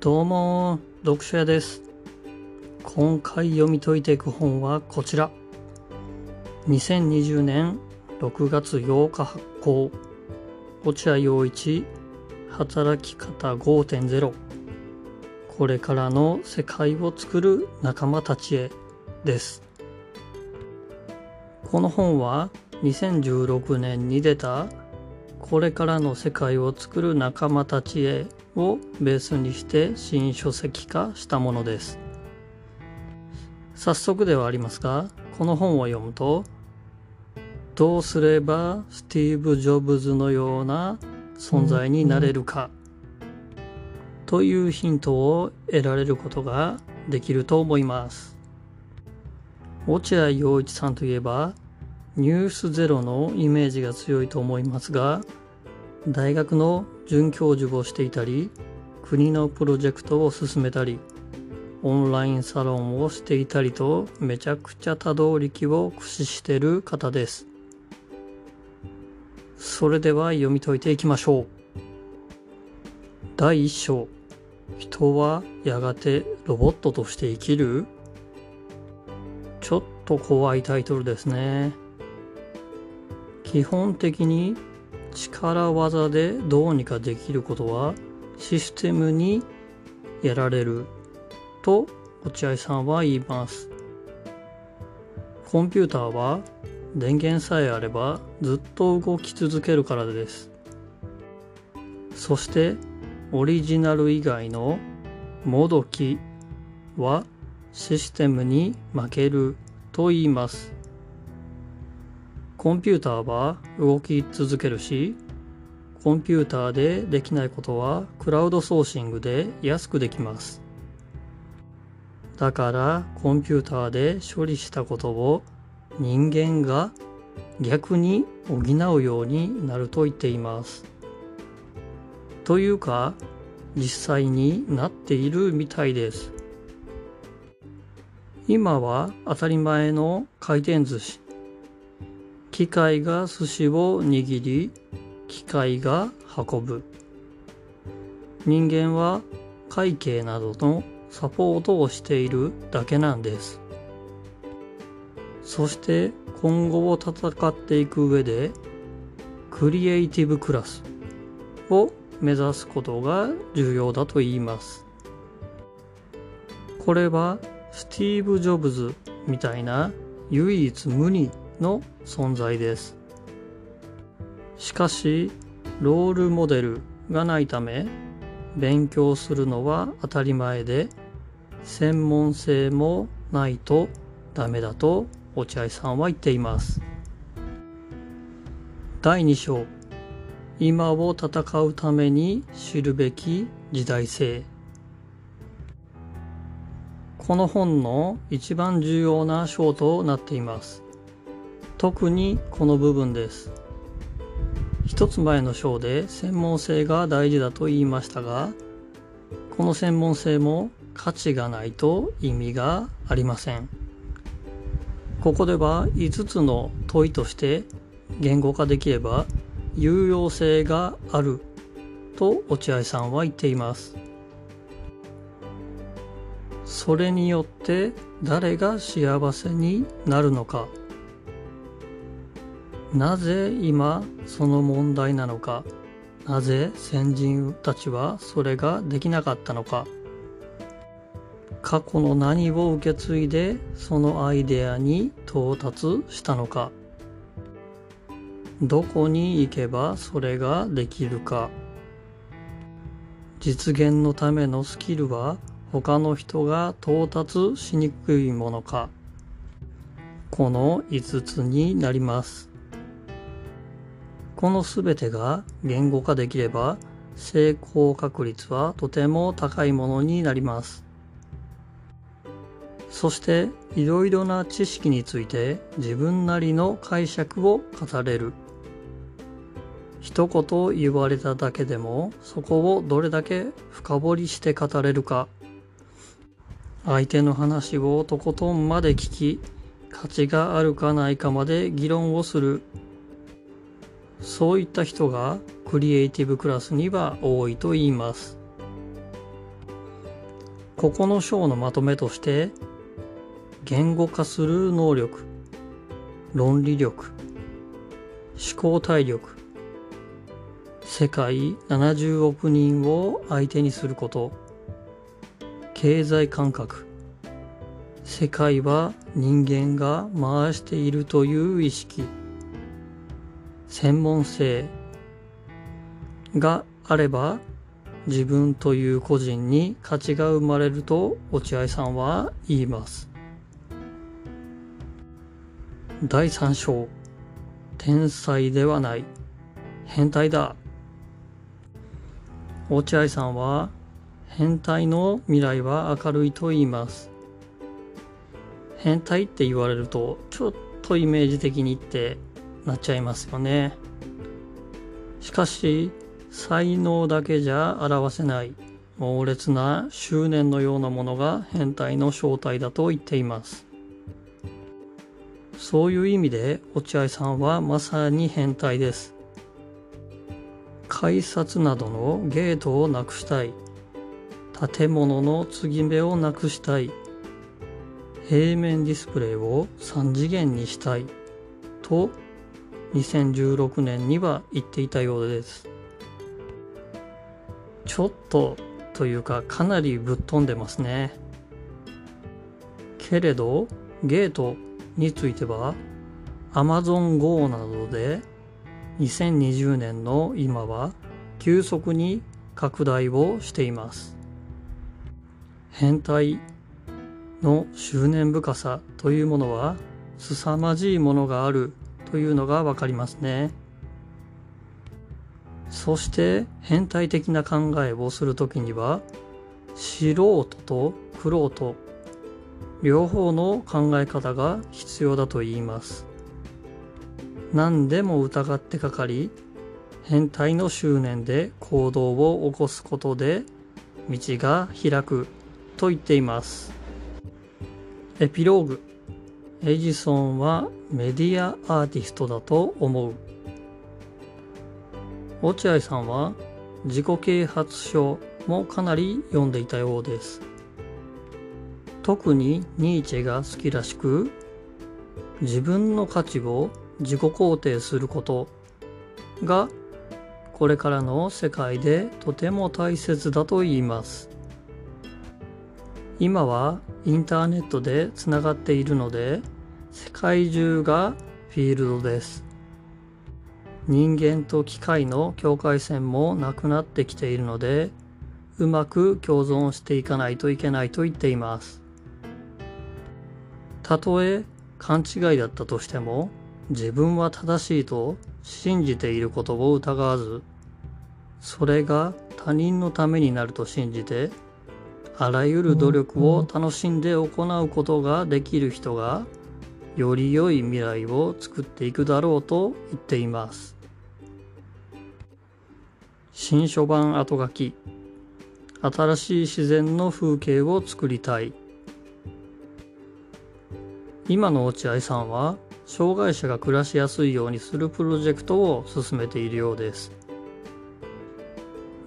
どうも、読書屋です。今回読み解いていく本はこちら。2020年6月8日発行。落合陽一、働き方5.0。これからの世界を作る仲間たちへです。この本は2016年に出たこれからの世界を作る仲間たちへをベースにして新書籍化したものです。早速ではありますが、この本を読むと、どうすればスティーブ・ジョブズのような存在になれるか、というヒントを得られることができると思います。落合陽一さんといえば、ニュースゼロのイメージが強いと思いますが、大学の准教授をしていたり、国のプロジェクトを進めたり、オンラインサロンをしていたりと、めちゃくちゃ多動力を駆使してる方です。それでは読み解いていきましょう。第1章、人はやがてロボットとして生きるちょっと怖いタイトルですね。基本的に力技でどうにかできることはシステムにやられると落合さんは言います。コンピューターは電源さえあればずっと動き続けるからです。そしてオリジナル以外のもどきはシステムに負けると言います。コンピューターは動き続けるし、コンピューターでできないことはクラウドソーシングで安くできます。だからコンピューターで処理したことを人間が逆に補うようになると言っています。というか、実際になっているみたいです。今は当たり前の回転寿司。機械が寿司を握り、機械が運ぶ。人間は会計などのサポートをしているだけなんです。そして今後を戦っていく上で、クリエイティブクラスを目指すことが重要だと言います。これはスティーブ・ジョブズみたいな唯一無二の存在です。しかし、ロールモデルがないため、勉強するのは当たり前で、専門性もないとダメだと落合さんは言っています。第2章、今を戦うために知るべき時代性。この本の一番重要な章となっています。特にこの部分です。一つ前の章で専門性が大事だと言いましたが、この専門性も価値がないと意味がありません。ここでは5つの問いとして言語化できれば有用性があると落合さんは言っています。それによって誰が幸せになるのか。なぜ今その問題なのか。なぜ先人たちはそれができなかったのか。過去の何を受け継いでそのアイデアに到達したのか。どこに行けばそれができるか。実現のためのスキルは他の人が到達しにくいものか。この5つになります。このすべてが言語化できれば成功確率はとても高いものになります。そしていろいろな知識について自分なりの解釈を語れる。一言言われただけでもそこをどれだけ深掘りして語れるか。相手の話をとことんまで聞き、価値があるかないかまで議論をする。そういった人がクリエイティブクラスには多いと言います。ここの章のまとめとして言語化する能力論理力思考体力世界70億人を相手にすること経済感覚世界は人間が回しているという意識専門性があれば自分という個人に価値が生まれると落合さんは言います。第3章天才ではない。変態だ。落合さんは変態の未来は明るいと言います。変態って言われるとちょっとイメージ的に言ってなっちゃいますよね。しかし才能だけじゃ表せない猛烈な執念のようなものが変態の正体だと言っています。そういう意味で落合さんはまさに変態です。改札などのゲートをなくしたい。建物の継ぎ目をなくしたい。平面ディスプレイを3次元にしたい。と2016年には言っていたようです。ちょっとというかかなりぶっ飛んでますね。けれどゲートについては Amazon Go などで2020年の今は急速に拡大をしています。変態の執念深さというものは凄まじいものがあるというのがわかりますね。そして変態的な考えをするときには素人と玄人両方の考え方が必要だと言います。何でも疑ってかかり変態の執念で行動を起こすことで道が開くと言っています。エピローグエジソンはメディアアーティストだと思う。落合さんは自己啓発書もかなり読んでいたようです。特にニーチェが好きらしく自分の価値を自己肯定することがこれからの世界でとても大切だと言います。今はインターネットでつながっているので世界中がフィールドです。人間と機械の境界線もなくなってきているのでうまく共存していかないといけないと言っています。たとえ勘違いだったとしても自分は正しいと信じていることを疑わずそれが他人のためになると信じてあらゆる努力を楽しんで行うことができる人がより良い未来を作っていくだろうと言っています。新書版後書き。新しい自然の風景を作りたい。今の落合さんは障害者が暮らしやすいようにするプロジェクトを進めているようです。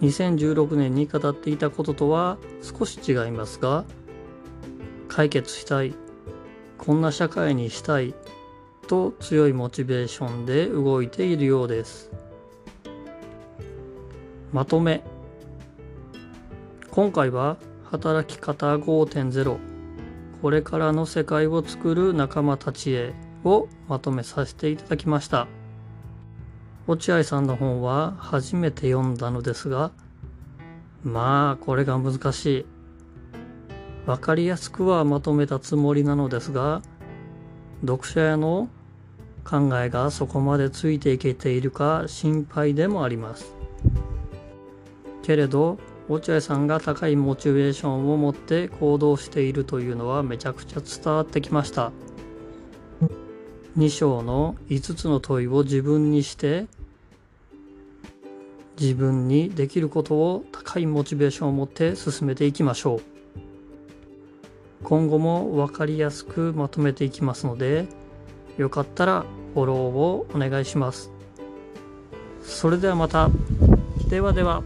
2016年に語っていたこととは少し違いますが解決したいこんな社会にしたいと強いモチベーションで動いているようですまとめ今回は働き方5.0これからの世界を作る仲間たちへをまとめさせていただきました。落合さんの本は初めて読んだのですが、まあこれが難しい。わかりやすくはまとめたつもりなのですが、読者への考えがそこまでついていけているか心配でもあります。けれど、落合さんが高いモチベーションを持って行動しているというのはめちゃくちゃ伝わってきました。2章の5つの問いを自分にして自分にできることを高いモチベーションを持って進めていきましょう。今後も分かりやすくまとめていきますのでよかったらフォローをお願いします。それではまた。ではでは。